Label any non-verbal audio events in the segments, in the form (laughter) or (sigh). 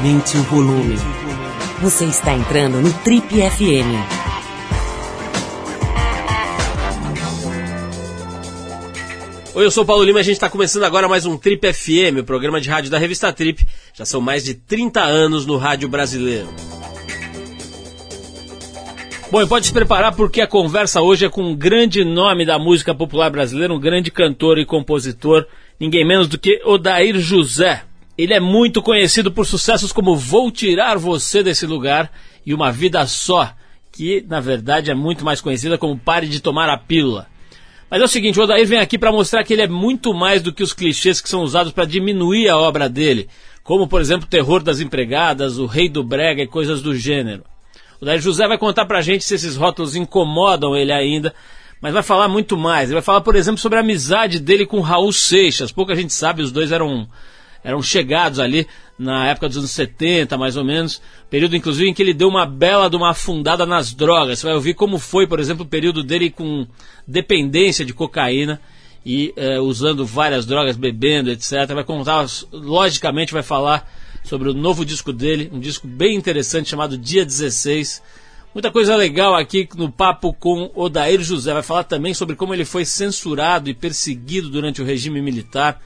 Aumente o volume. Você está entrando no Trip FM. Oi, eu sou o Paulo Lima e a gente está começando agora mais um Trip FM, o programa de rádio da revista Trip. Já são mais de 30 anos no rádio brasileiro. Bom, e pode se preparar porque a conversa hoje é com um grande nome da música popular brasileira, um grande cantor e compositor, ninguém menos do que Odair José. Ele é muito conhecido por sucessos como Vou Tirar Você Desse Lugar e Uma Vida Só, que na verdade é muito mais conhecida como Pare de Tomar a Pílula. Mas é o seguinte, o Odair vem aqui para mostrar que ele é muito mais do que os clichês que são usados para diminuir a obra dele, como por exemplo o Terror das Empregadas, O Rei do Brega e coisas do gênero. O Daí José vai contar pra gente se esses rótulos incomodam ele ainda, mas vai falar muito mais. Ele vai falar, por exemplo, sobre a amizade dele com Raul Seixas. Pouca gente sabe, os dois eram, eram chegados ali na época dos anos 70, mais ou menos. Período, inclusive, em que ele deu uma bela de uma afundada nas drogas. Você vai ouvir como foi, por exemplo, o período dele com dependência de cocaína e eh, usando várias drogas, bebendo, etc. Vai contar, logicamente, vai falar sobre o novo disco dele, um disco bem interessante chamado Dia 16. Muita coisa legal aqui no papo com Odair José. Vai falar também sobre como ele foi censurado e perseguido durante o regime militar.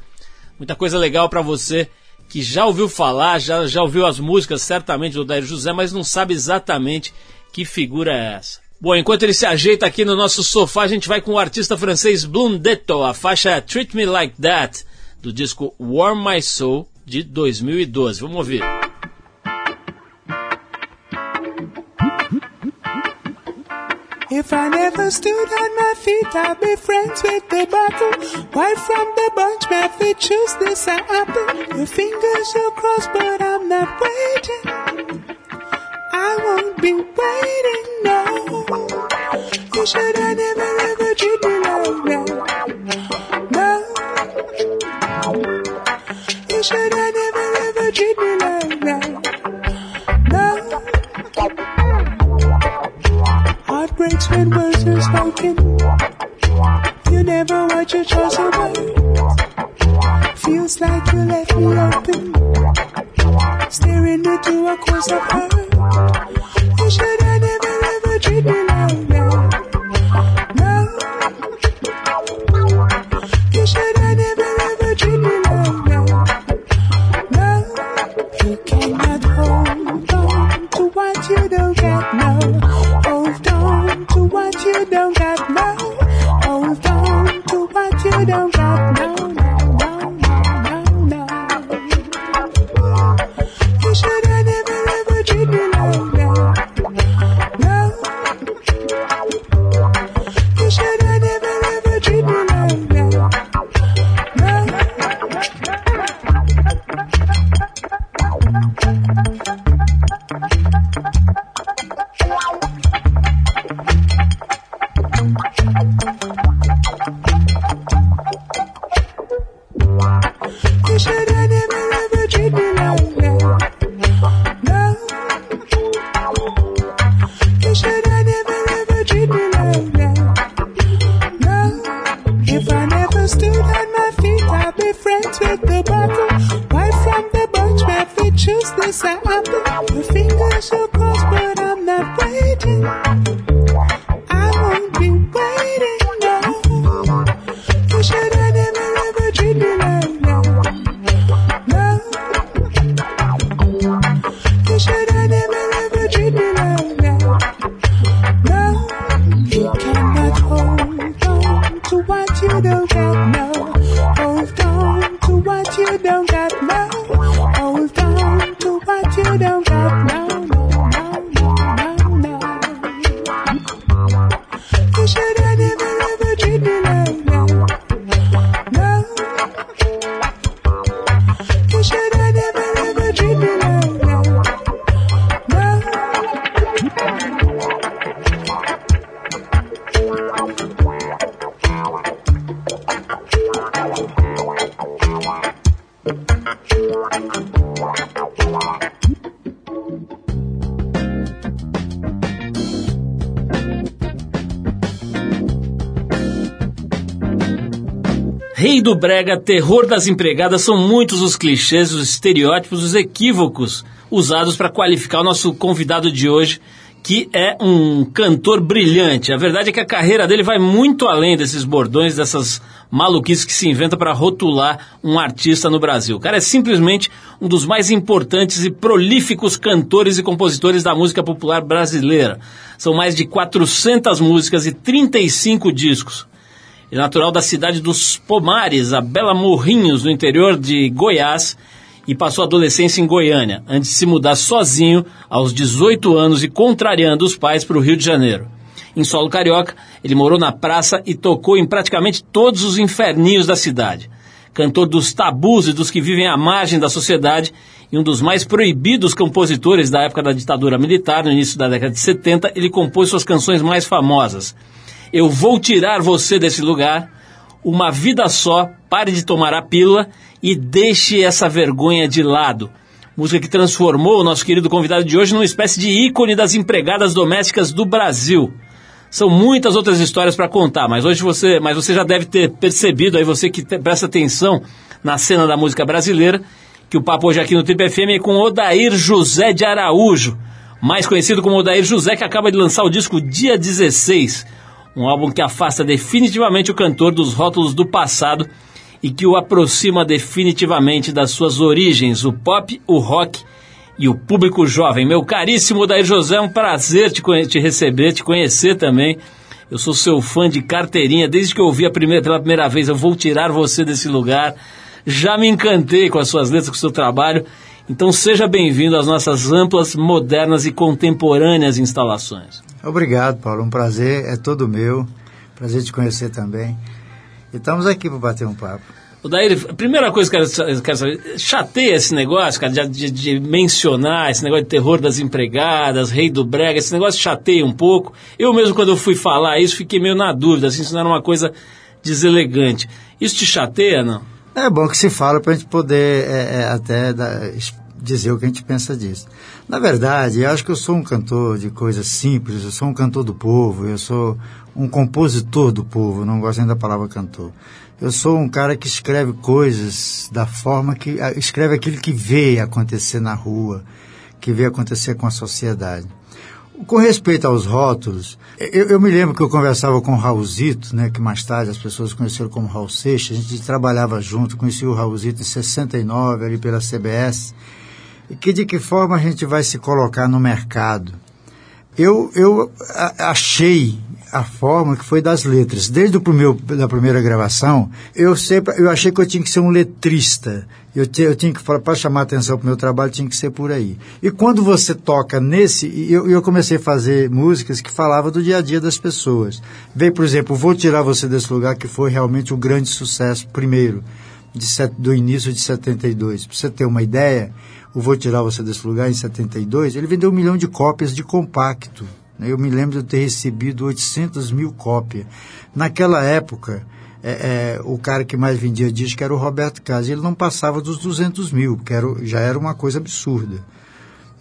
Muita coisa legal para você que já ouviu falar, já, já ouviu as músicas certamente do Odair José, mas não sabe exatamente que figura é essa. Bom, enquanto ele se ajeita aqui no nosso sofá, a gente vai com o artista francês Blundetto, a faixa Treat Me Like That, do disco Warm My Soul, de 2012. Vamos ouvir. If I never stood on my feet, I'd be friends with the bottle. Right from the bunch, my feet choose this apple. Your fingers are crossed, but I'm not waiting. I won't be waiting, no. You should have never ever treat me like that. No should I never ever treat me breaks when words are spoken. You never watch your choice away. Feels like you left me open. Staring into a course of hurt. You should I never ever treat me like Brega, terror das empregadas, são muitos os clichês, os estereótipos, os equívocos usados para qualificar o nosso convidado de hoje, que é um cantor brilhante. A verdade é que a carreira dele vai muito além desses bordões, dessas maluquices que se inventa para rotular um artista no Brasil. O cara é simplesmente um dos mais importantes e prolíficos cantores e compositores da música popular brasileira. São mais de 400 músicas e 35 discos. É natural da cidade dos Pomares, a Bela Morrinhos, no interior de Goiás, e passou a adolescência em Goiânia, antes de se mudar sozinho aos 18 anos e contrariando os pais para o Rio de Janeiro. Em solo carioca, ele morou na praça e tocou em praticamente todos os inferninhos da cidade. Cantor dos tabus e dos que vivem à margem da sociedade e um dos mais proibidos compositores da época da ditadura militar, no início da década de 70, ele compôs suas canções mais famosas. Eu vou tirar você desse lugar, uma vida só, pare de tomar a pílula e deixe essa vergonha de lado. Música que transformou o nosso querido convidado de hoje numa espécie de ícone das empregadas domésticas do Brasil. São muitas outras histórias para contar, mas hoje você, mas você já deve ter percebido aí você que te, presta atenção na cena da música brasileira, que o papo hoje aqui no Trip FM é com Odair José de Araújo, mais conhecido como Odair José, que acaba de lançar o disco Dia 16, um álbum que afasta definitivamente o cantor dos rótulos do passado e que o aproxima definitivamente das suas origens, o pop, o rock e o público jovem. Meu caríssimo Daí José, é um prazer te, te receber, te conhecer também. Eu sou seu fã de carteirinha, desde que eu ouvi a primeira, pela primeira vez, eu vou tirar você desse lugar. Já me encantei com as suas letras, com o seu trabalho. Então seja bem-vindo às nossas amplas, modernas e contemporâneas instalações. Obrigado, Paulo. Um prazer é todo meu. Prazer te conhecer também. E estamos aqui para bater um papo. O Daír, a primeira coisa que eu quero saber, chateia esse negócio, cara, de, de, mencionar esse negócio de terror das empregadas, rei do brega, esse negócio chateia um pouco. Eu mesmo, quando eu fui falar isso, fiquei meio na dúvida, assim, se não era uma coisa deselegante. Isso te chateia, não? É bom que se fala para a gente poder é, é, até dar, dizer o que a gente pensa disso. Na verdade, eu acho que eu sou um cantor de coisas simples, eu sou um cantor do povo, eu sou um compositor do povo, não gosto nem da palavra cantor. Eu sou um cara que escreve coisas da forma que. escreve aquilo que vê acontecer na rua, que vê acontecer com a sociedade. Com respeito aos rótulos, eu, eu, me lembro que eu conversava com o Raulzito, né, que mais tarde as pessoas conheceram como Raul Seixas, a gente trabalhava junto, conheci o Raulzito em 69, ali pela CBS, e que de que forma a gente vai se colocar no mercado. Eu, eu achei a forma que foi das letras. Desde o meu, da primeira gravação, eu sempre eu achei que eu tinha que ser um letrista. Eu, eu tinha que falar, para chamar atenção para o meu trabalho, tinha que ser por aí. E quando você toca nesse, eu, eu comecei a fazer músicas que falavam do dia a dia das pessoas. Veio, por exemplo, Vou Tirar Você Desse Lugar, que foi realmente um grande sucesso, primeiro, de, do início de 72. Para você ter uma ideia, o Vou Tirar Você Desse Lugar, em 72, ele vendeu um milhão de cópias de compacto. Eu me lembro de ter recebido 800 mil cópias. Naquela época, é, é, o cara que mais vendia disco era o Roberto Carlos. Ele não passava dos 200 mil, que era, já era uma coisa absurda.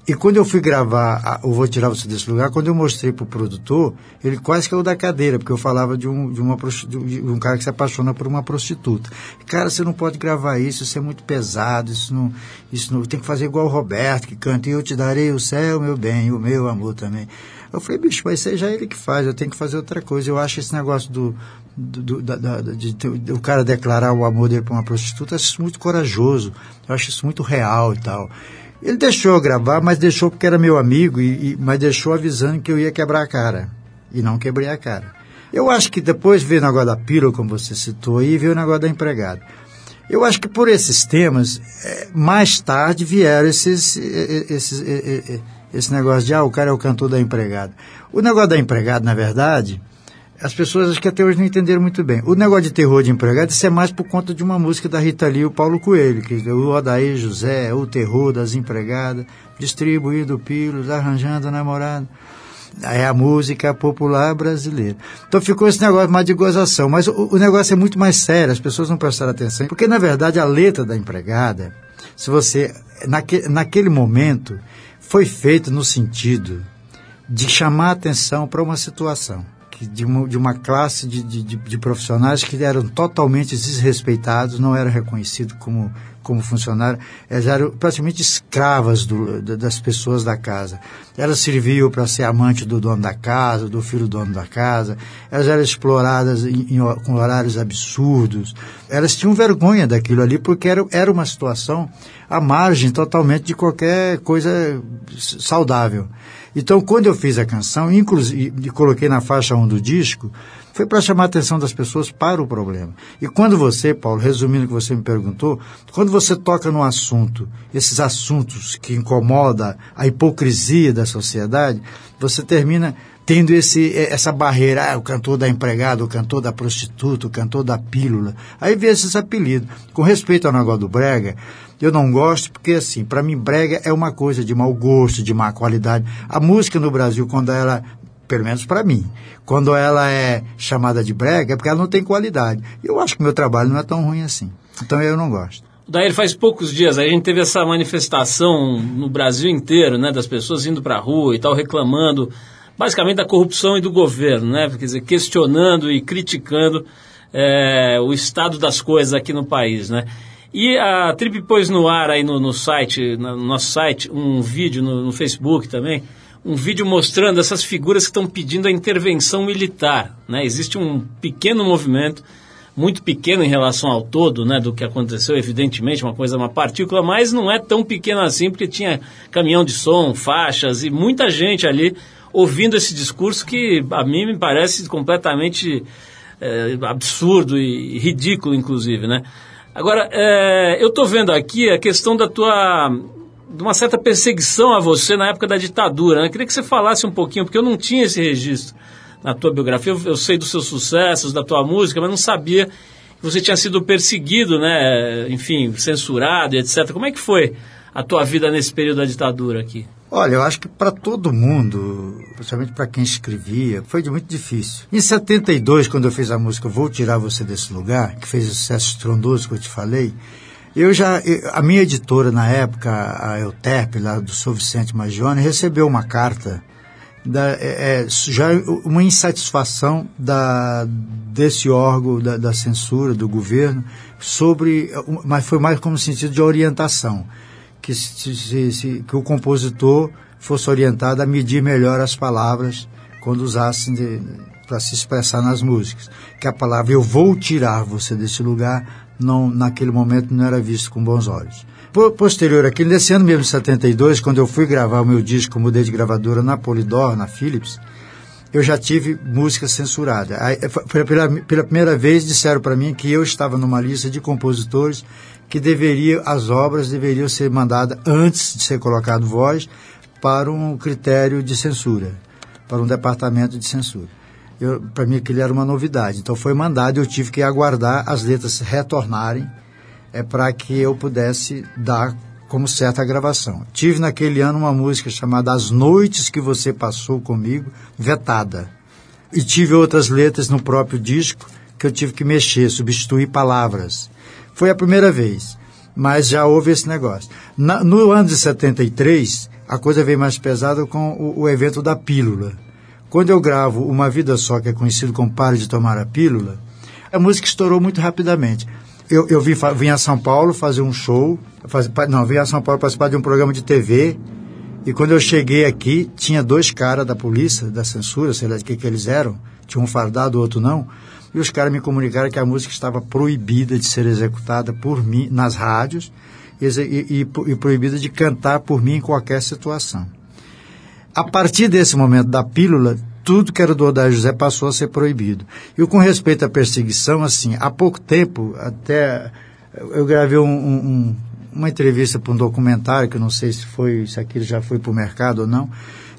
E quando eu fui gravar o Vou Tirar Você Desse Lugar, quando eu mostrei para o produtor, ele quase caiu da cadeira, porque eu falava de um, de, uma, de um cara que se apaixona por uma prostituta. Cara, você não pode gravar isso, isso é muito pesado, isso não, isso não tem que fazer igual o Roberto, que canta, e eu te darei o céu, meu bem, o meu amor também. Eu falei, bicho, mas seja ele que faz, eu tenho que fazer outra coisa. Eu acho esse negócio do, do, do da, da, de, de, o cara declarar o amor dele para uma prostituta, eu acho isso muito corajoso, eu acho isso muito real e tal. Ele deixou gravar, mas deixou porque era meu amigo, e, e, mas deixou avisando que eu ia quebrar a cara. E não quebrei a cara. Eu acho que depois veio o negócio da pílula, como você citou, e veio o negócio da empregada. Eu acho que por esses temas, é, mais tarde vieram esses, esses, esse negócio de, ah, o cara é o cantor da empregada. O negócio da empregada, na verdade, as pessoas acho que até hoje não entenderam muito bem. O negócio de terror de empregada, isso é mais por conta de uma música da Rita Lee e o Paulo Coelho, que é o Odaí José, o terror das empregadas, distribuindo pilos, arranjando namorado. É a música popular brasileira. Então ficou esse negócio mais de gozação. Mas o, o negócio é muito mais sério, as pessoas não prestaram atenção. Porque, na verdade, a letra da empregada, se você, naque, naquele momento, foi feito no sentido de chamar atenção para uma situação de, uma, de uma classe de, de, de, profissionais que eram totalmente desrespeitados, não eram reconhecidos como, como funcionário, elas eram praticamente escravas do, da- das pessoas da casa. Elas serviam para ser amante do dono da casa, do filho do dono da casa, elas eram exploradas em- em com horários absurdos. Elas tinham vergonha daquilo ali porque era, era uma situação à margem totalmente de qualquer coisa saudável. Então, quando eu fiz a canção, inclusive coloquei na faixa 1 do disco, foi para chamar a atenção das pessoas para o problema. E quando você, Paulo, resumindo o que você me perguntou, quando você toca num assunto, esses assuntos que incomodam a hipocrisia da sociedade, você termina tendo esse, eh, essa barreira, ah, o cantor da empregada, o cantor da prostituta, o cantor da pílula. Aí vem esses apelidos. Com respeito ao negócio do brega, eu não gosto porque, assim, para mim, brega é uma coisa de mau gosto, de má qualidade. A música no Brasil, quando ela, pelo menos para mim, quando ela é chamada de brega, é porque ela não tem qualidade. Eu acho que meu trabalho não é tão ruim assim. Então eu não gosto. Daí faz poucos dias a gente teve essa manifestação no Brasil inteiro, né, das pessoas indo para a rua e tal reclamando, basicamente da corrupção e do governo, né, quer dizer questionando e criticando é, o estado das coisas aqui no país, né. E a Trip pôs no ar aí no, no site, no nosso site, um vídeo no, no Facebook também, um vídeo mostrando essas figuras que estão pedindo a intervenção militar, né. Existe um pequeno movimento muito pequeno em relação ao todo, né, do que aconteceu, evidentemente, uma coisa, uma partícula, mas não é tão pequeno assim, porque tinha caminhão de som, faixas e muita gente ali ouvindo esse discurso que a mim me parece completamente é, absurdo e ridículo, inclusive, né. Agora, é, eu estou vendo aqui a questão da tua de uma certa perseguição a você na época da ditadura. Né? Eu queria que você falasse um pouquinho, porque eu não tinha esse registro na tua biografia. Eu, eu sei dos seus sucessos, da tua música, mas não sabia que você tinha sido perseguido, né? Enfim, censurado etc. Como é que foi a tua vida nesse período da ditadura aqui? Olha, eu acho que para todo mundo, principalmente para quem escrevia, foi muito difícil. Em 72, quando eu fiz a música Vou Tirar Você Desse Lugar, que fez o sucesso estrondoso que eu te falei, eu já, a minha editora na época, a Euterpe, lá do São Vicente Magione, recebeu uma carta, da, é, é, já uma insatisfação da, desse órgão da, da censura, do governo, sobre, mas foi mais como sentido de orientação que, se, se- se- que o compositor fosse orientado a medir melhor as palavras quando usassem para se expressar nas músicas. Que a palavra eu vou tirar você desse lugar, não, naquele momento não era visto com bons olhos. Po- Posterior aqui, nesse ano mesmo, de 72, quando eu fui gravar o meu disco, mudei de gravadora na Polydor, na Philips, eu já tive música censurada. Aí, foi pela, pela primeira vez disseram para mim que eu estava numa lista de compositores que deveria, as obras deveriam ser mandadas antes de ser colocado voz para um critério de censura, para um departamento de censura. Para mim aquilo era uma novidade. Então foi mandado, eu tive que aguardar as letras retornarem é para que eu pudesse dar como certa a gravação. Tive naquele ano uma música chamada As Noites que Você Passou Comigo, vetada. E tive outras letras no próprio disco que eu tive que mexer, substituir palavras. Foi a primeira vez, mas já houve esse negócio. Na- no ano de 73, a coisa veio mais pesada com o, o evento da pílula. Quando eu gravo Uma Vida Só, que é conhecido como Pare de Tomar a Pílula, a música estourou muito rapidamente. Eu, eu vim, vim a São Paulo fazer um show, faz, não, vim a São Paulo participar de um programa de TV, e quando eu cheguei aqui, tinha dois caras da polícia, da censura, sei lá de que, que eles eram, tinha um fardado, outro não, e os caras me comunicaram que a música estava proibida de ser executada por mim nas rádios e, e- e- proibida de cantar por mim em qualquer situação. A partir desse momento da pílula, tudo que era do Odair José passou a ser proibido. E com respeito à perseguição, assim, há pouco tempo, até eu gravei um- um- uma entrevista para um documentário, que eu não sei se foi, se aquilo já foi para o mercado ou não,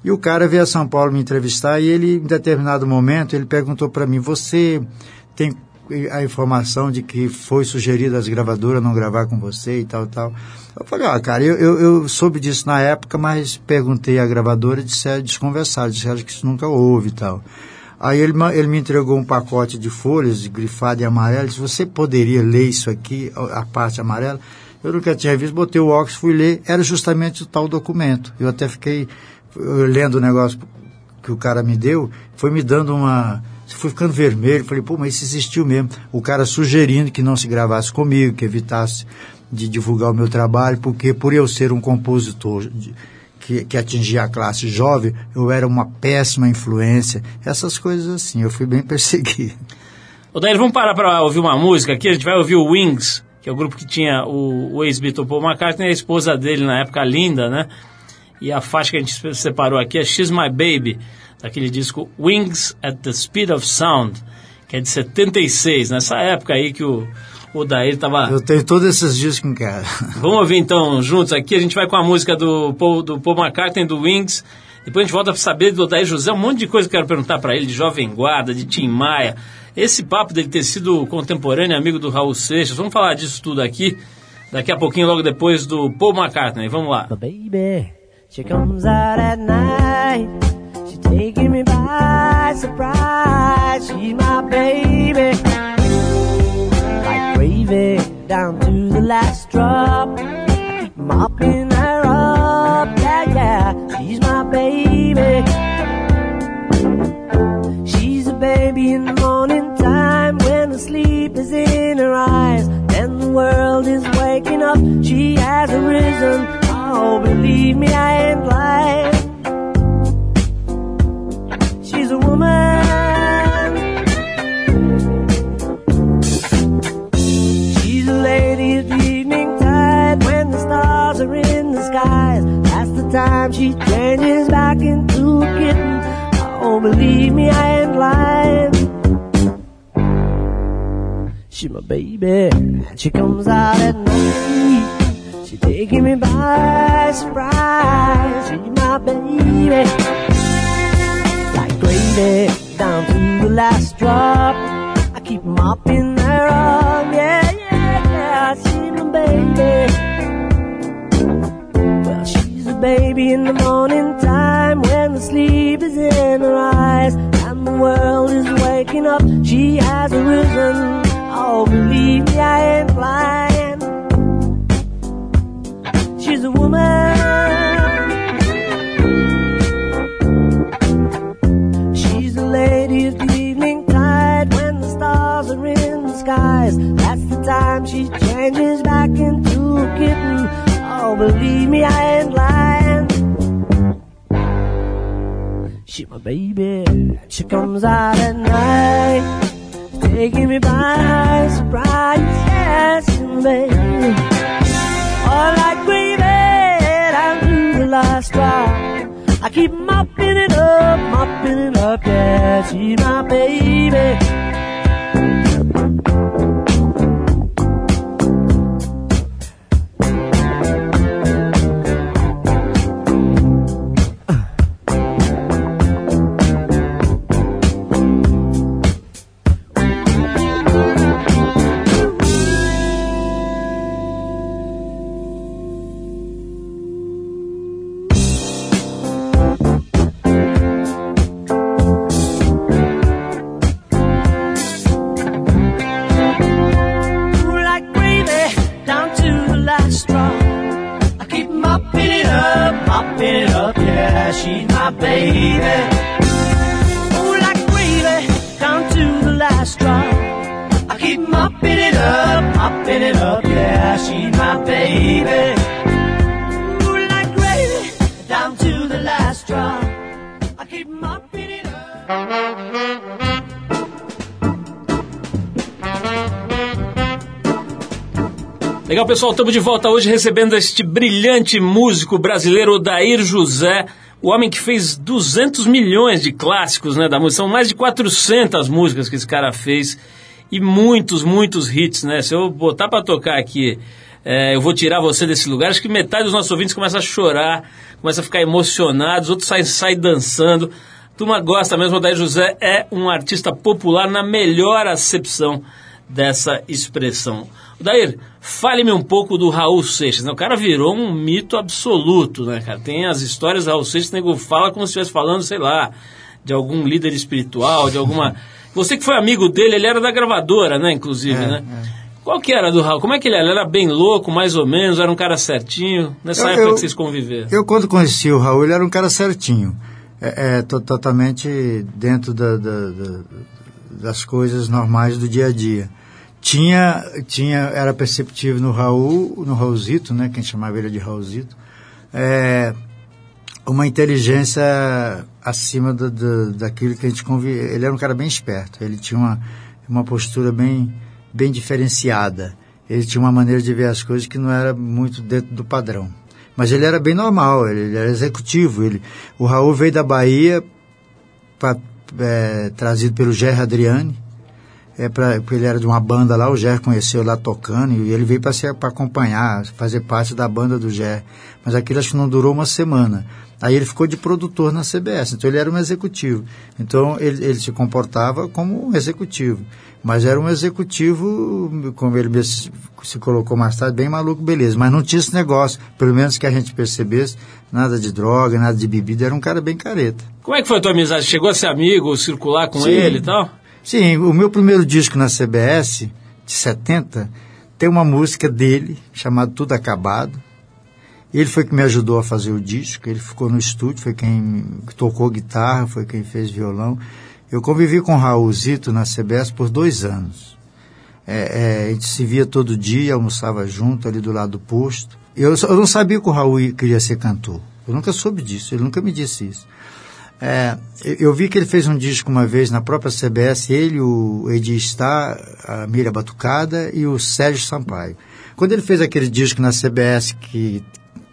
e o cara veio a São Paulo me entrevistar e ele, em determinado momento, ele perguntou para mim, você tem a informação de que foi sugerido às gravadoras não gravar com você e tal, tal. Eu falei, ah, cara, eu, eu, eu soube disso na época, mas perguntei à gravadora e disseram, desconversaram, disseram que isso nunca houve e tal. Aí ele, ele me entregou um pacote de folhas, grifado em amarelo, disse, você poderia ler isso aqui, a parte amarela? Eu nunca tinha visto, botei o óculos, fui ler, era justamente o tal documento. Eu até fiquei lendo o negócio que o cara me deu, foi me dando uma. Foi ficando vermelho. Falei, pô, mas isso existiu mesmo. O cara sugerindo que não se gravasse comigo, que evitasse de divulgar o meu trabalho, porque por eu ser um compositor de- que, que atingia a classe jovem, eu era uma péssima influência. Essas coisas assim, eu fui bem (laughs) perseguido. Ô, Daí vamos parar para ouvir uma música aqui. A gente vai ouvir o Wings, que é o grupo que tinha o, o ex-Beatle Paul McCartney a esposa dele na época, linda, né? E a faixa que a gente separou aqui é She's My Baby, daquele disco Wings at the Speed of Sound, que é de 76, nessa época aí que o, o Daír tava... Eu tenho todos esses discos em casa. (laughs) Vamos ouvir então juntos aqui. A gente vai com a música do Paul, do Paul McCartney, do Wings. Depois a gente volta para saber do Odair José. Um monte de coisa que eu quero perguntar para ele, de Jovem Guarda, de Tim Maia. Esse papo dele ter sido contemporâneo, amigo do Raul Seixas. Vamos falar disso tudo aqui. Daqui a pouquinho, logo depois do Paul McCartney. Vamos lá. Baby, she comes out at night. She taking me by surprise. She's my baby. Like gravy down to the last drop. I keep mopping her up. Yeah, yeah. She's my baby. She's a baby in the morning time when the sleep is in her eyes and the world is waking up. She has arisen. Oh, believe me, I ain't lying. She's a woman. She's a lady of the evening tide when the stars are in the skies. That's the time she changes back into a kitten. Oh, believe me, I ain't lying. She my baby, and she comes out at night. She taking me by surprise. She my baby, like gravy down to the last drop. I keep mopping her up, yeah, yeah, yeah. She my baby. Well, she's a baby in the morning time when the sleep is in her eyes and the world is waking up. She has arisen. Oh, believe me, I ain't lying. Time she changes back into a kitten. Oh, believe me, I ain't lying. She my baby, she comes out at night, taking me by surprise. Yes, baby. All gravy down to the last drop. I keep mopping it up, mopping it up. Yeah, she's my baby. Legal, pessoal, estamos de volta hoje recebendo este brilhante músico brasileiro, Odair José, o homem que fez 200 milhões de clássicos né, da música. São mais de 400 músicas que esse cara fez e muitos, muitos hits, né? Se eu botar para tocar aqui, é, eu vou tirar você desse lugar, acho que metade dos nossos ouvintes começa a chorar, começa a ficar emocionados, outros saem, saem dançando. Turma gosta mesmo, Odair José é um artista popular na melhor acepção dessa expressão. Dair, fale-me um pouco do Raul Seixas. Né? O cara virou um mito absoluto, né, cara? Tem as histórias do Raul Seixas, o nego fala como se estivesse falando, sei lá, de algum líder espiritual, de alguma... (laughs) Você que foi amigo dele, ele era da gravadora, né, inclusive, É, né? Qual que era do Raul? Como é que ele era? Ele era bem louco, mais ou menos? Era um cara certinho? Nessa Eu- época eu- que vocês conviveram? Eu, quando conheci o Raul, ele era um cara certinho. É, é, to- totalmente dentro da- da- da- das coisas normais do dia a dia. Tinha, tinha, era perceptível no Raul, no Raulzito, né, quem chamava ele de Raulzito, é, uma inteligência acima do, do, daquilo que a gente convivia. Ele era um cara bem esperto, ele tinha uma, uma postura bem, bem diferenciada. Ele tinha uma maneira de ver as coisas que não era muito dentro do padrão. Mas ele era bem normal, ele, ele era executivo. Ele, o Raul veio da Bahia, pra, é, trazido pelo Gerry Adriani, é pra, ele era de uma banda lá, o Ger conheceu lá tocando, e ele veio para acompanhar, fazer parte da banda do Ger. Mas aquilo acho que não durou uma semana. Aí ele ficou de produtor na CBS, então ele era um executivo. Então ele, ele se comportava como um executivo. Mas era um executivo, como ele mesmo se colocou mais tarde, bem maluco, beleza. Mas não tinha esse negócio, pelo menos que a gente percebesse, nada de droga, nada de bebida, era um cara bem careta. Como é que foi a tua amizade? Chegou a ser amigo, circular com Sim. ele e tal? Sim, o meu primeiro disco na CBS, de 70, tem uma música dele, chamada Tudo Acabado. Ele foi que me ajudou a fazer o disco, ele ficou no estúdio, foi quem tocou guitarra, foi quem fez violão. Eu convivi com o Raulzito na CBS por dois anos. É, é, a gente se via todo dia, almoçava junto ali do lado do posto. Eu, eu não sabia que o Raul queria ser cantor. Eu nunca soube disso, ele nunca me disse isso. É, eu vi que ele fez um disco uma vez na própria CBS, ele, o Edi Star, a Mira Batucada e o Sérgio Sampaio. Quando ele fez aquele disco na CBS que,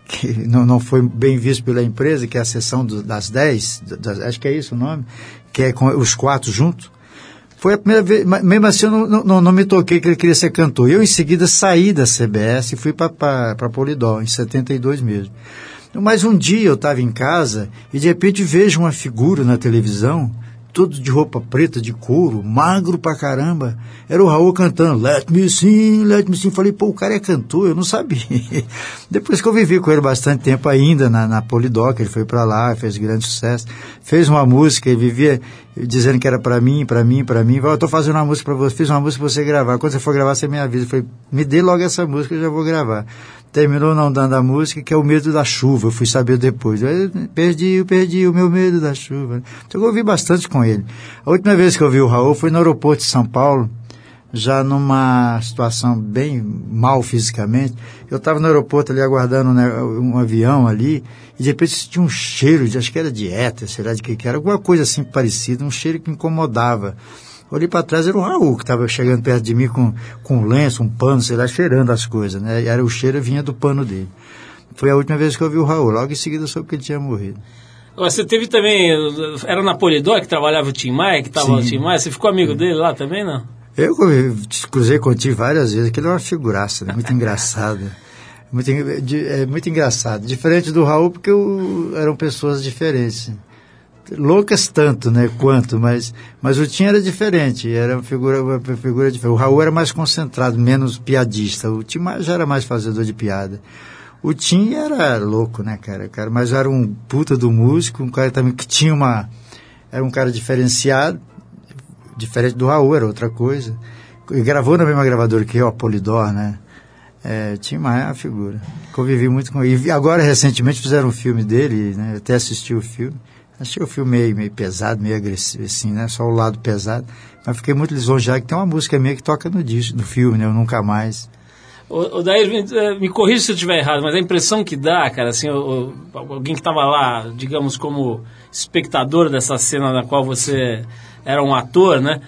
que não, não foi bem visto pela empresa, que é a sessão do, das 10, das, acho que é isso o nome, que é com os quatro juntos, foi a primeira vez, mesmo assim eu não, não, não, me toquei que ele queria ser cantor. Eu em seguida saí da CBS e fui para Polidor, em 72 mesmo. Mas um dia eu estava em casa e de repente vejo uma figura na televisão, todo de roupa preta, de couro, magro pra caramba. Era o Raul cantando Let Me Sing, Let Me Sing. Falei, pô, o cara é cantor, eu não sabia. (laughs) Depois que eu vivi com ele bastante tempo ainda na, na Polidoc, ele foi para lá, fez grande sucesso. Fez uma música, ele vivia dizendo que era para mim, para mim, para mim. Eu tô fazendo uma música para você, fiz uma música pra você gravar. Quando você for gravar, você me avisa. Falei, me dê logo essa música, eu já vou gravar terminou não dando a música, que é o medo da chuva. Eu fui saber depois. Eu perdi, perdi o meu medo da chuva. Então eu ouvi bastante com ele. A última vez que eu vi o Raul foi no aeroporto de São Paulo, já numa situação bem mal fisicamente. Eu estava no aeroporto ali aguardando né, um avião ali, e de repente tinha um cheiro, de, acho que era de éter, será de que, que era, alguma coisa assim parecida, um cheiro que incomodava. Olhei para trás, era o Raul, que estava chegando perto de mim com, com um lenço, um pano, sei lá, cheirando as coisas, né? E era o cheiro vinha do pano dele. Foi a última vez que eu vi o Raul, logo em seguida soube que ele tinha morrido. Você teve também, era na Polidor que trabalhava o Tim Maia, que estava o Tim Maia, você ficou amigo dele lá também, não? Eu cruzei com o Tim várias vezes, aquele é uma figuraça, né? muito engraçado. Muito, é muito engraçado. Diferente do Raul, porque eu, eram pessoas diferentes loucas tanto, né, quanto, mas, mas o Tim era diferente, era uma figura, uma figura diferente. O Raul era mais concentrado, menos piadista. O Tim já era mais fazedor de piada. O Tim era louco, né, cara, cara, mas era um puta do músico, um cara também que tinha uma, era um cara diferenciado, diferente do Raul, era outra coisa. E gravou na mesma gravadora que eu, a Polidor, né? É, Tim Maia é uma figura. Convivi muito com ele. E agora, recentemente, fizeram um filme dele, né? Eu até assisti o filme. Achei o filme meio, meio pesado, meio agressivo, assim, né? Só o lado pesado. Mas fiquei muito lisonjeado que tem uma música minha que toca no disco, no filme, né? Eu Nunca Mais. O, Daí, me, me corrija se eu estiver errado, mas a impressão que dá, cara, assim, o, o, alguém que estava lá, digamos, como espectador dessa cena na qual você era um ator, né?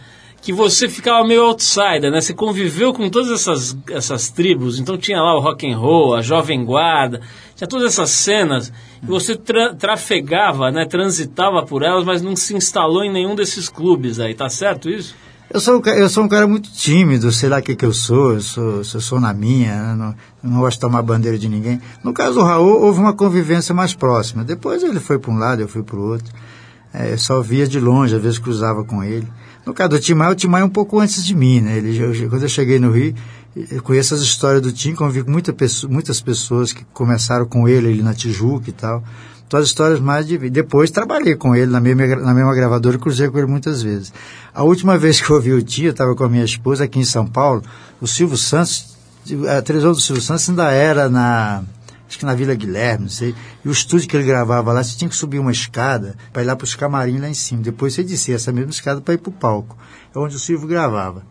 Que você ficava meio outsider, né? Você conviveu com todas essas, essas tribos, então tinha lá o rock and roll, a jovem guarda, tinha todas essas cenas, e você tra trafegava, né? Transitava por elas, mas não se instalou em nenhum desses clubes aí, tá certo isso? Eu sou, eu sou um cara muito tímido, sei lá o que, que eu sou, eu sou, eu sou na minha, não, não gosto de tomar bandeira de ninguém. No caso do Raul, houve uma convivência mais próxima. Depois ele foi para um lado, eu fui para o outro. É, eu só via de longe, às vezes cruzava com ele. No caso do Timai, o Timai é um pouco antes de mim, né? Ele, eu, quando eu cheguei no Rio, eu conheço as histórias do Tim, convivi com muita muitas pessoas que começaram com ele, ele na Tijuca e tal. Então as histórias mais de Depois trabalhei com ele na mesma, na mesma gravadora e cruzei com ele muitas vezes. A última vez que eu ouvi o Tim, eu estava com a minha esposa aqui em São Paulo, o Silvio Santos, a televisão do Silvio Santos ainda era na acho que na Vila Guilherme, não sei. E o estúdio que ele gravava lá, você tinha que subir uma escada para ir lá para os camarins lá em cima. Depois você descia essa mesma escada para ir para o palco. É onde o Silvio gravava.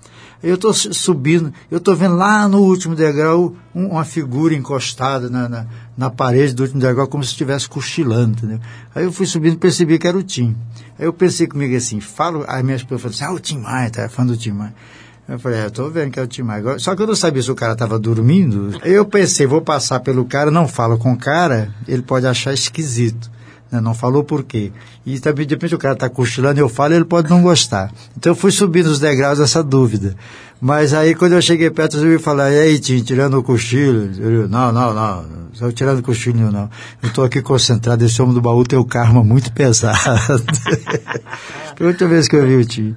Eu estou subindo, eu estou vendo lá no último degrau um- uma figura encostada na, na, na parede do último degrau, como se estivesse cochilando, entendeu? Aí eu fui subindo e percebi que era o Tim. Aí eu pensei comigo assim, falo, aí minha esposa falou assim, ah, o Tim Maia, tá fã do Tim Maia. Eu falei, é, eu tô vendo que é o Tim Maia. Só que eu não sabia se o cara estava dormindo. Eu pensei, vou passar pelo cara, não falo com o cara, ele pode achar esquisito. né? Não falou por quê. E também, de repente, o cara está cochilando, eu falo, ele pode não gostar. Então eu fui subindo os degraus dessa dúvida. Mas aí, quando eu cheguei perto, eu ouvi falar, e aí, Tim, tirando o cochilo? Eu, não, não, não, estou tirando o cochilo, não. Eu estou aqui concentrado, esse homem do baú tem o karma muito (laughs) pesado. (laughs) Foi a última vez que eu vi o Tim.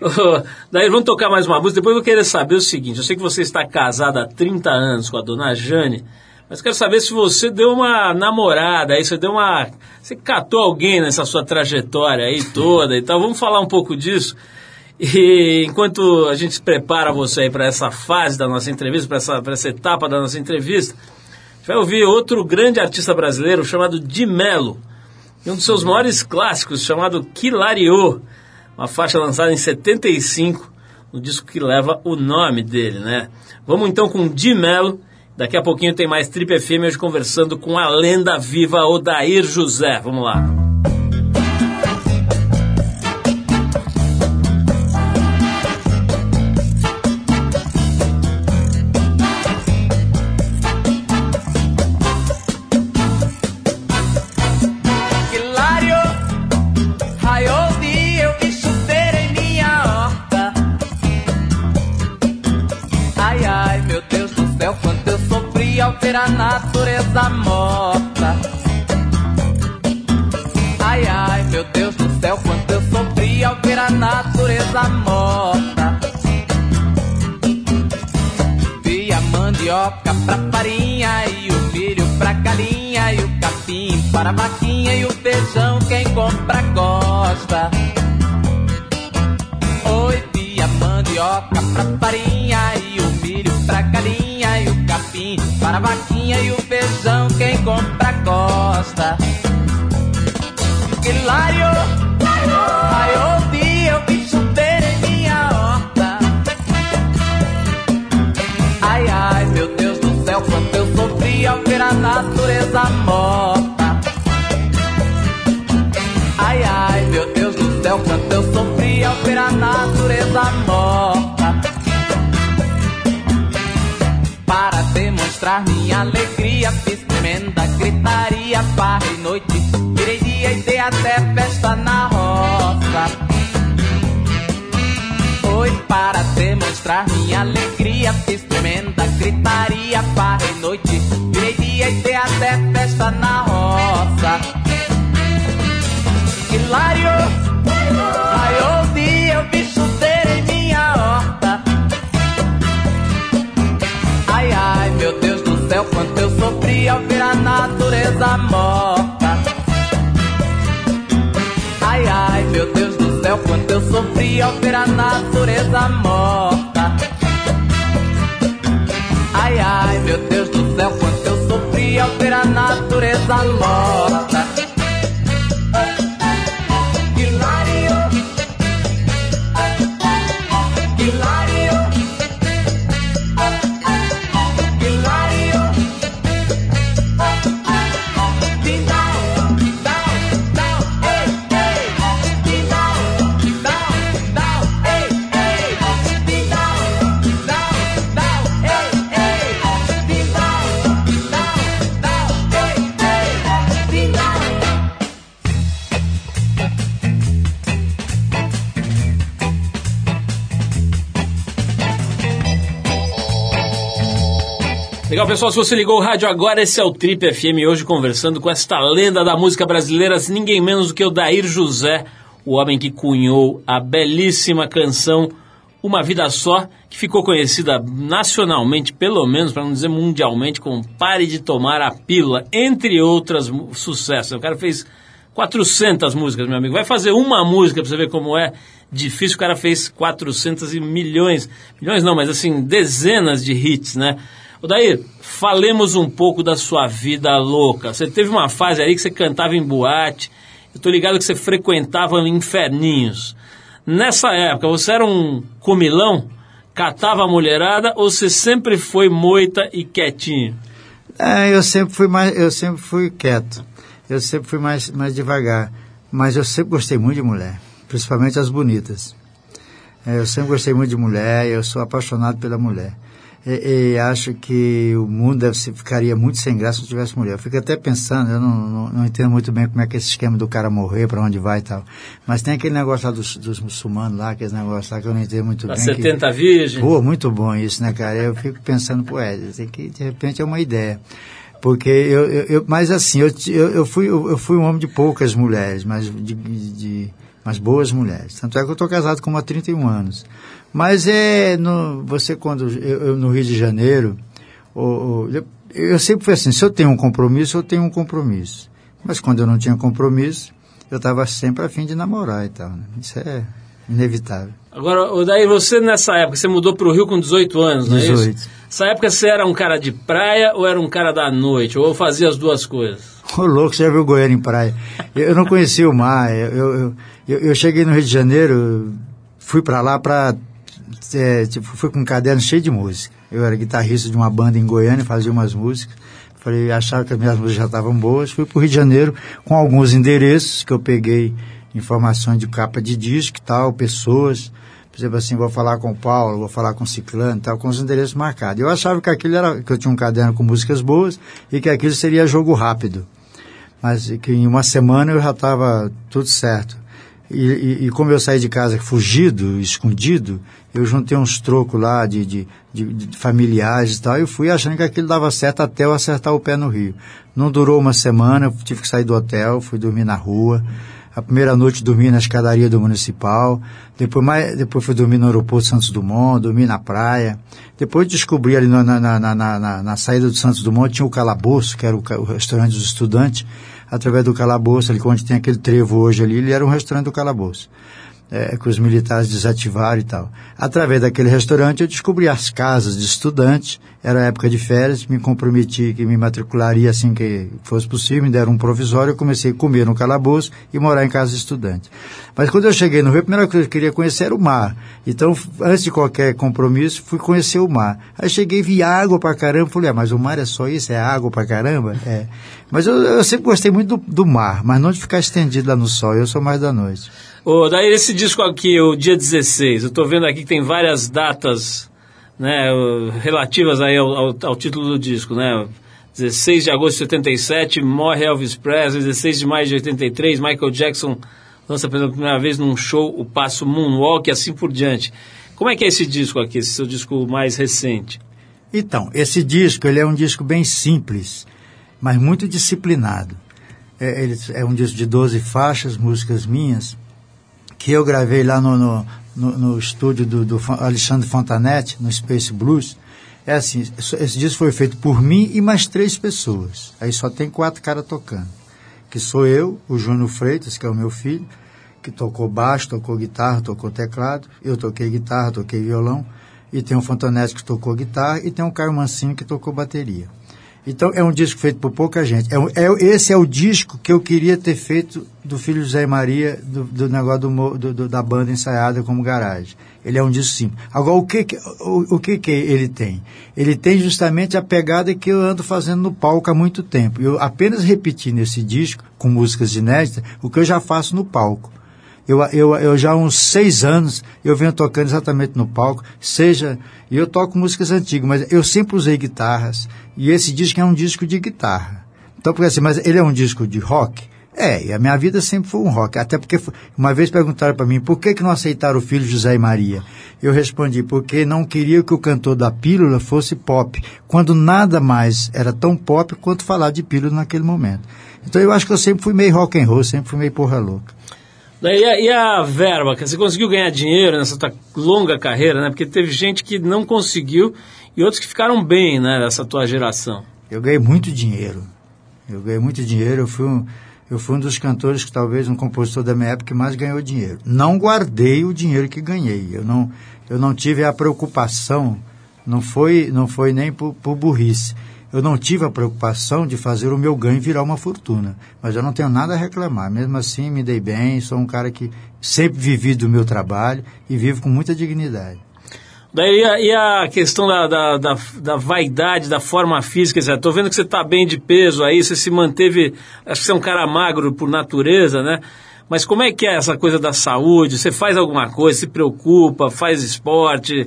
(laughs) Daí vamos tocar mais uma música. Depois eu querer saber o seguinte: eu sei que você está casado há 30 anos com a dona Jane, mas quero saber se você deu uma namorada aí, você deu uma. Você catou alguém nessa sua trajetória aí toda e tal. Vamos falar um pouco disso. E enquanto a gente prepara você aí para essa fase da nossa entrevista, para essa, essa etapa da nossa entrevista, a gente vai ouvir outro grande artista brasileiro chamado Di Mello. E um dos seus maiores clássicos, chamado Quilario, uma faixa lançada em 75, no disco que leva o nome dele, né? Vamos então com Di Mello. Daqui a pouquinho tem mais Trip FM hoje conversando com a lenda viva Odair José. Vamos lá. Natureza morta. Vi a mandioca pra farinha e o milho pra galinha e o capim para a vaquinha e o feijão quem compra gosta. Oi, vi a mandioca pra farinha e o milho pra galinha e o capim para a vaquinha e o feijão quem compra gosta. Hilário, natureza morta. Ai, ai, meu Deus do céu, quanto eu sofri ao ver a natureza morta. Para demonstrar minha alegria, fiz tremenda gritaria, farra e noite. Virei dia e dei até festa na roça. Foi para demonstrar minha alegria, fiz tremenda gritaria, farra e noite. Virei e dei até festa na roça. Hilário, raiou o dia, eu vi chuteira em minha horta. Ai, ai, meu Deus do céu, quanto eu sofri ao ver a natureza morta. Ai, ai, meu Deus do céu, quanto eu sofri ao ver a natureza morta. Natureza Legal, pessoal, se você ligou o rádio agora, esse é o Trip FM, hoje conversando com esta lenda da música brasileira, ninguém menos do que o Dair José, o homem que cunhou a belíssima canção Uma Vida Só, que ficou conhecida nacionalmente, pelo menos, para não dizer mundialmente, com Pare de Tomar a Pílula, entre outras sucessos. O cara fez 400 músicas, meu amigo. Vai fazer uma música para você ver como é difícil. O cara fez 400 e milhões, milhões não, mas assim, dezenas de hits, né? Odair, falemos um pouco da sua vida louca. Você teve uma fase aí que você cantava em boate. Eu tô ligado que você frequentava inferninhos. Nessa época, você era um comilão? Catava a mulherada ou você sempre foi moita e quietinho? É, eu sempre fui mais, eu sempre fui quieto. Eu sempre fui mais, mais devagar. Mas eu sempre gostei muito de mulher, principalmente as bonitas. É, eu sempre gostei muito de mulher, eu sou apaixonado pela mulher. E, e acho que o mundo deve ser, ficaria muito sem graça se tivesse mulher. Eu fico até pensando, eu não, não, não entendo muito bem como é que é esse esquema do cara morrer, para onde vai e tal. Mas tem aquele negócio lá dos, dos muçulmanos lá, aquele negócio lá que eu não entendo muito Da bem. 70 que, virgem? Pô, muito bom isso, né, cara? Eu fico pensando, pô, é, tem que, de repente é uma ideia. Porque eu, eu, eu- mas assim, eu, eu, fui, eu, fui um homem de poucas mulheres, mas de, de, de- mas boas mulheres. Tanto é que eu estou casado com uma há 31 anos. Mas é, no, você quando, eu, eu no Rio de Janeiro, o, o- eu, eu sempre fui assim, se eu tenho um compromisso, eu tenho um compromisso. Mas quando eu não tinha compromisso, eu estava sempre a fim de namorar e tal. né? Isso é inevitável. Agora, Odair, você nessa época, você mudou pro Rio com 18 anos, não é 18. isso? Nessa época você era um cara de praia ou era um cara da noite? Ou fazia as duas coisas? Ô louco, você já viu Goiânia em praia. Eu, eu não conhecia o mar. Eu, eu, eu, eu cheguei no Rio de Janeiro, fui para lá para. É, tipo, fui com um caderno cheio de música. Eu era guitarrista de uma banda em Goiânia, fazia umas músicas. Falei, achava que as minhas músicas já estavam boas. Fui para o Rio de Janeiro com alguns endereços que eu peguei informações de capa de disco e tal, pessoas. Por exemplo, assim, vou falar com o Paulo, vou falar com o Ciclano e tal, com os endereços marcados. Eu achava que aquilo era, que eu tinha um caderno com músicas boas e que aquilo seria jogo rápido mas que em uma semana eu já estava tudo certo. E, e, e como eu saí de casa fugido, escondido, eu juntei uns trocos lá de, de, de, de familiares e tal, e fui achando que aquilo dava certo até eu acertar o pé no Rio. Não durou uma semana, eu tive que sair do hotel, fui dormir na rua. A primeira noite dormi na escadaria do municipal, depois, mais, depois fui dormir no aeroporto Santos Dumont, dormi na praia. Depois descobri ali na, na, na, na, saída do Santos Dumont tinha o Calabouço, que era o, o restaurante dos estudantes. Através do Calabouço, ali onde tem aquele trevo hoje ali, ele era um restaurante do Calabouço é, que os militares desativaram e tal. Através daquele restaurante eu descobri as casas de estudantes, era época de férias, me comprometi que me matricularia assim que fosse possível, me deram um provisório, eu comecei a comer no calabouço e morar em casa de estudante. Mas quando eu cheguei no Rio, a primeira coisa que eu queria conhecer era o mar. Então, antes de qualquer compromisso, fui conhecer o mar. Aí cheguei, vi água pra caramba, falei, ah, mas o mar é só isso? É água pra caramba? É. Mas eu, eu sempre gostei muito do, do mar, mas não de ficar estendido lá no sol, eu sou mais da noite. Ô, daí esse disco aqui, o dia 16, eu tô vendo aqui que tem várias datas, né, relativas aí ao, ao- ao título do disco, né? 16 de agosto de 77, morre Elvis Presley, 16 de maio de 83, Michael Jackson lança pela primeira vez num show o passo Moonwalk e assim por diante. Como é que é esse disco aqui, esse seu disco mais recente? Então, esse disco, ele é um disco bem simples, mas muito disciplinado. É, ele é um disco de 12 faixas, músicas minhas, que eu gravei lá no, no, no- no estúdio do, do Alexandre Fontanetti, no Space Blues. É assim, esse disco foi feito por mim e mais três pessoas. Aí só tem quatro caras tocando. Que sou eu, o Júnior Freitas, que é o meu filho, que tocou baixo, tocou guitarra, tocou teclado. Eu toquei guitarra, toquei violão. E tem o Fontanete que tocou guitarra e tem o Caio Mancinho que tocou bateria. Então é um disco feito por pouca gente. É, é- esse é o disco que eu queria ter feito do filho José Maria, do, do negócio do do- do- da banda ensaiada como garagem. Ele é um disco simples. Agora, o que, que- o, o que, que ele tem? Ele tem justamente a pegada que eu ando fazendo no palco há muito tempo. Eu apenas repeti nesse disco, com músicas inéditas, o que eu já faço no palco. Eu, eu, eu já há uns seis anos eu venho tocando exatamente no palco, seja. E eu toco músicas antigas, mas eu sempre usei guitarras. E esse disco é um disco de guitarra. Então, porque assim, mas ele é um disco de rock? É, e a minha vida sempre foi um rock. Até porque uma vez perguntaram para mim por que, que não aceitaram o filho José e Maria. Eu respondi, porque não queria que o cantor da pílula fosse pop, quando nada mais era tão pop quanto falar de pílula naquele momento. Então eu acho que eu sempre fui meio rock and roll, sempre fui meio porra louca. Daí, e a verba? Você conseguiu ganhar dinheiro nessa tua longa carreira, né? Porque teve gente que não conseguiu e outros que ficaram bem, né? Nessa tua geração. Eu ganhei muito dinheiro. Eu ganhei muito dinheiro. Eu fui um, eu fui um dos cantores que talvez um compositor da minha época que mais ganhou dinheiro. Não guardei o dinheiro que ganhei. Eu não, eu não tive a preocupação Não foi, não foi nem por, por burrice. Eu não tive a preocupação de fazer o meu ganho virar uma fortuna. Mas eu não tenho nada a reclamar. Mesmo assim, me dei bem, sou um cara que sempre vivi do meu trabalho e vivo com muita dignidade. Daí e a questão da, da, da, da vaidade, da forma física. Tô vendo que você tá bem de peso aí, você se manteve. Acho que você é um cara magro por natureza, né? Mas como é que é essa coisa da saúde? Você faz alguma coisa, se preocupa, faz esporte,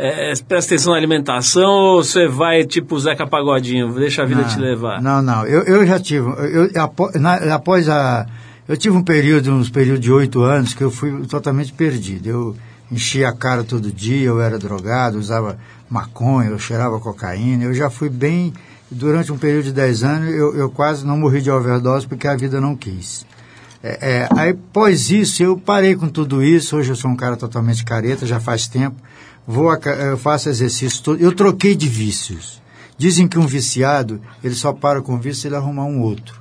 é, presta atenção na alimentação ou você vai tipo Zeca Pagodinho, deixa a vida te levar? Não, não. Eu, eu já tive. Eu, apo- na- após a. Eu tive um período, uns períodos de oito anos, que eu fui totalmente perdido. Eu enchia a cara todo dia, eu era drogado, usava maconha, eu cheirava cocaína. Eu já fui bem. Durante um período de dez anos, eu, eu quase não morri de overdose porque a vida não quis. É, é, aí, após isso, eu parei com tudo isso. Hoje eu sou um cara totalmente careta, já faz tempo. Vou, eu faço exercício todo. Eu troquei de vícios. Dizem que um viciado, ele só para com vício se ele arrumar um outro.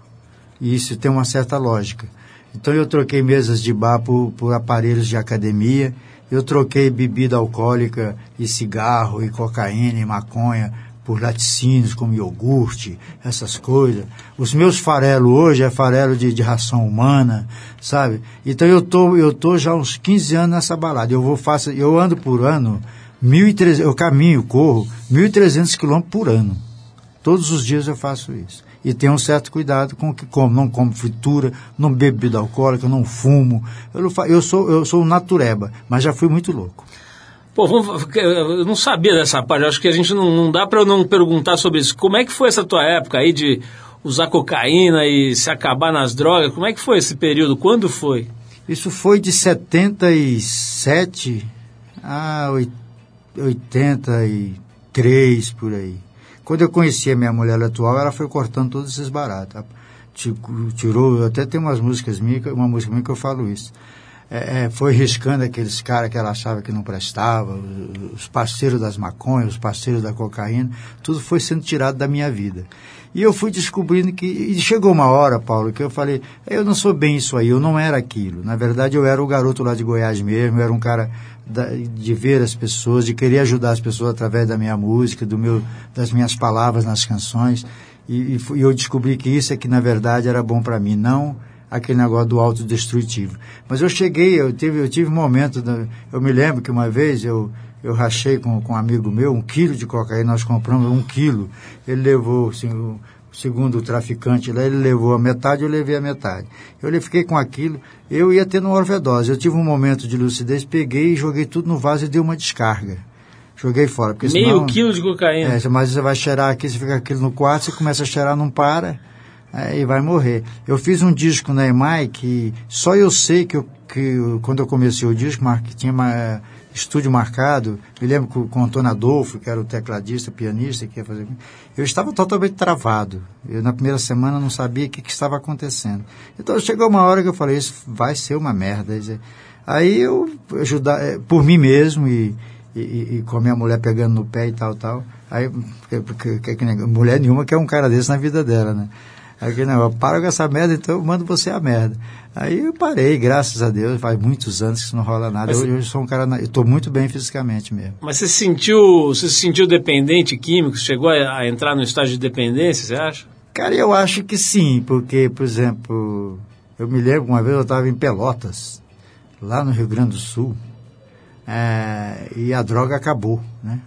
E isso tem uma certa lógica. Então eu troquei mesas de bar por, por aparelhos de academia. Eu troquei bebida alcoólica e cigarro e cocaína e maconha por laticínios como iogurte, essas coisas. Os meus farelos hoje é farelo de, de ração humana, sabe? Então eu tô, eu tô já uns 15 anos nessa balada. Eu vou faço, eu ando por ano 1.300, eu caminho, corro 1.300 quilômetros por ano. Todos os dias eu faço isso. E tenho um certo cuidado com o que como. Não como fritura, não bebo bebida alcoólica, não fumo. Eu, não fa- eu, sou, eu sou um natureba, mas já fui muito louco. Pô, vamos, eu não sabia dessa parte. Acho que a gente não, não dá para eu não perguntar sobre isso. Como é que foi essa tua época aí de usar cocaína e se acabar nas drogas? Como é que foi esse período? Quando foi? Isso foi de 77 a oit- 83, por aí. Quando eu conheci a minha mulher atual, ela foi cortando todos esses baratos. Ti- Tirou, até tem umas músicas minhas, uma música minha que eu falo isso. É, é, foi riscando aqueles caras que ela achava que não prestava, os- os parceiros das maconhas, os parceiros da cocaína, tudo foi sendo tirado da minha vida. E eu fui descobrindo que. E chegou uma hora, Paulo, que eu falei: eu não sou bem isso aí, eu não era aquilo. Na verdade, eu era o garoto lá de Goiás mesmo, eu era um cara da- de ver as pessoas, de querer ajudar as pessoas através da minha música, do meu, das minhas palavras nas canções. E, e fui- eu descobri que isso é que, na verdade, era bom para mim, não aquele negócio do autodestrutivo. Mas eu cheguei, eu tive, eu tive um momento, da- eu me lembro que uma vez eu, eu rachei com, com um amigo meu um quilo de cocaína, nós compramos um quilo. Ele levou, assim, o, segundo o traficante lá, ele levou a metade, eu levei a metade. Eu fiquei com aquilo, eu ia tendo uma overdose. Eu tive um momento de lucidez, peguei e joguei tudo no vaso e dei uma descarga. Joguei fora. Porque Meio senão, quilo de cocaína. é, mas você vai cheirar aqui, você fica aquilo no quarto, você começa a cheirar, não para, aí vai morrer. Eu fiz um disco na EMAI que só eu sei que, eu, que quando eu comecei o disco, que tinha uma, estúdio marcado, me lembro com, com o Antônio Adolfo, que era o tecladista, pianista, que ia fazer. Eu estava totalmente travado. Eu, na primeira semana, não sabia o que, que estava acontecendo. Então, chegou uma hora que eu falei, isso vai ser uma merda. Aí eu ajudar, eh, por mim mesmo e, e, e- e com a minha mulher pegando no pé e tal, tal. Aí, porque, mulher nenhuma quer um cara desse na vida dela, né? Aí que negócio, para com essa merda, então eu mando você a merda. Aí eu parei, graças a Deus, faz muitos anos que isso não rola nada. Mas- Hoje eu sou um cara, eu estou muito bem fisicamente mesmo. Mas você se sentiu, você se sentiu dependente químico? Chegou a, a entrar no estágio de dependência, você acha? Cara, eu acho que sim, porque, por exemplo, eu me lembro uma vez eu estava em Pelotas, lá no Rio Grande do Sul, é, e a droga acabou, né?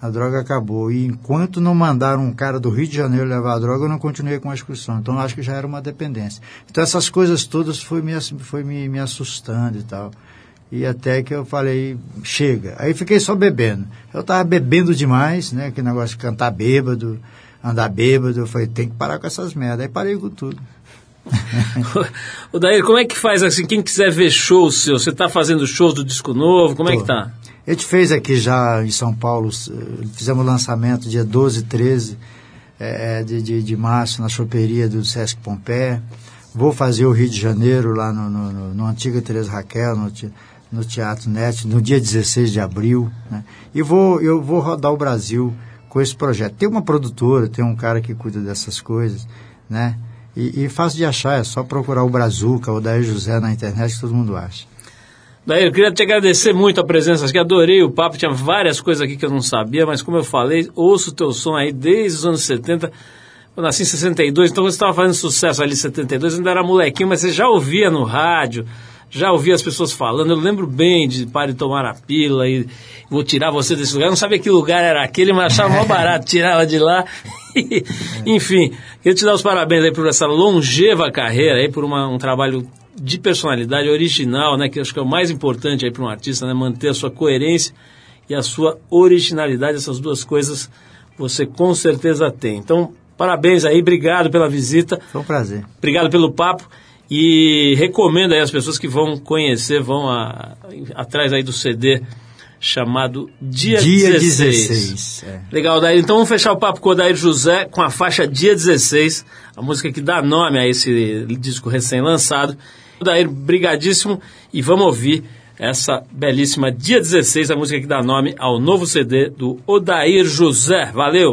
A droga acabou. E enquanto não mandaram um cara do Rio de Janeiro levar a droga, eu não continuei com a excursão. Então, acho que já era uma dependência. Então, essas coisas todas foi me, foi me, me assustando e tal. E até que eu falei, chega. Aí fiquei só bebendo. Eu estava bebendo demais, né? Aquele negócio de cantar bêbado, andar bêbado. Eu falei, tem que parar com essas merdas. Aí parei com tudo. (laughs) o Daí, como é que faz assim? Quem quiser ver shows seu, você tá fazendo shows do disco novo? Como é Tô. que tá? A gente fez aqui já em São Paulo, fizemos lançamento dia 12 e 13 eh, de, de, de março na choperia do Sesc Pompeia. Vou fazer o Rio de Janeiro lá no, no, no, no Antiga Teresa Raquel, no, no Teatro Net, no dia 16 de abril. Né? E vou, eu vou rodar o Brasil com esse projeto. Tem uma produtora, tem um cara que cuida dessas coisas, né? E, e fácil de achar, é só procurar o Brazuca ou Daí José na internet que todo mundo acha. Daí eu queria te agradecer muito a presença aqui, adorei o papo, tinha várias coisas aqui que eu não sabia, mas como eu falei, ouço o teu som aí desde os anos 70. Eu nasci em 62, então você estava fazendo sucesso ali em 72, ainda era molequinho, mas você já ouvia no rádio, já ouvia as pessoas falando. Eu lembro bem de pare de tomar a pílula e vou tirar você desse lugar. Eu não sabia que lugar era aquele, mas achava mó barato (laughs) tirar ela de lá. (laughs) Enfim, queria te dar os parabéns aí por essa longeva carreira aí, por uma- um trabalho de personalidade original, né? Que acho que é o mais importante aí para um artista, né? Manter a sua coerência e a sua originalidade, essas duas coisas você com certeza tem. Então, parabéns aí, obrigado pela visita. Foi um prazer. Obrigado pelo papo e recomendo aí as pessoas que vão conhecer, vão a- atrás aí do CD chamado Dia, Dia 16. 16. é. Legal, Daí. Então vamos fechar o papo com o Odair José com a faixa Dia 16, a música que dá nome a esse disco recém-lançado. Odair, brigadíssimo e vamos ouvir essa belíssima Dia 16, a música que dá nome ao novo CD do Odair José. Valeu!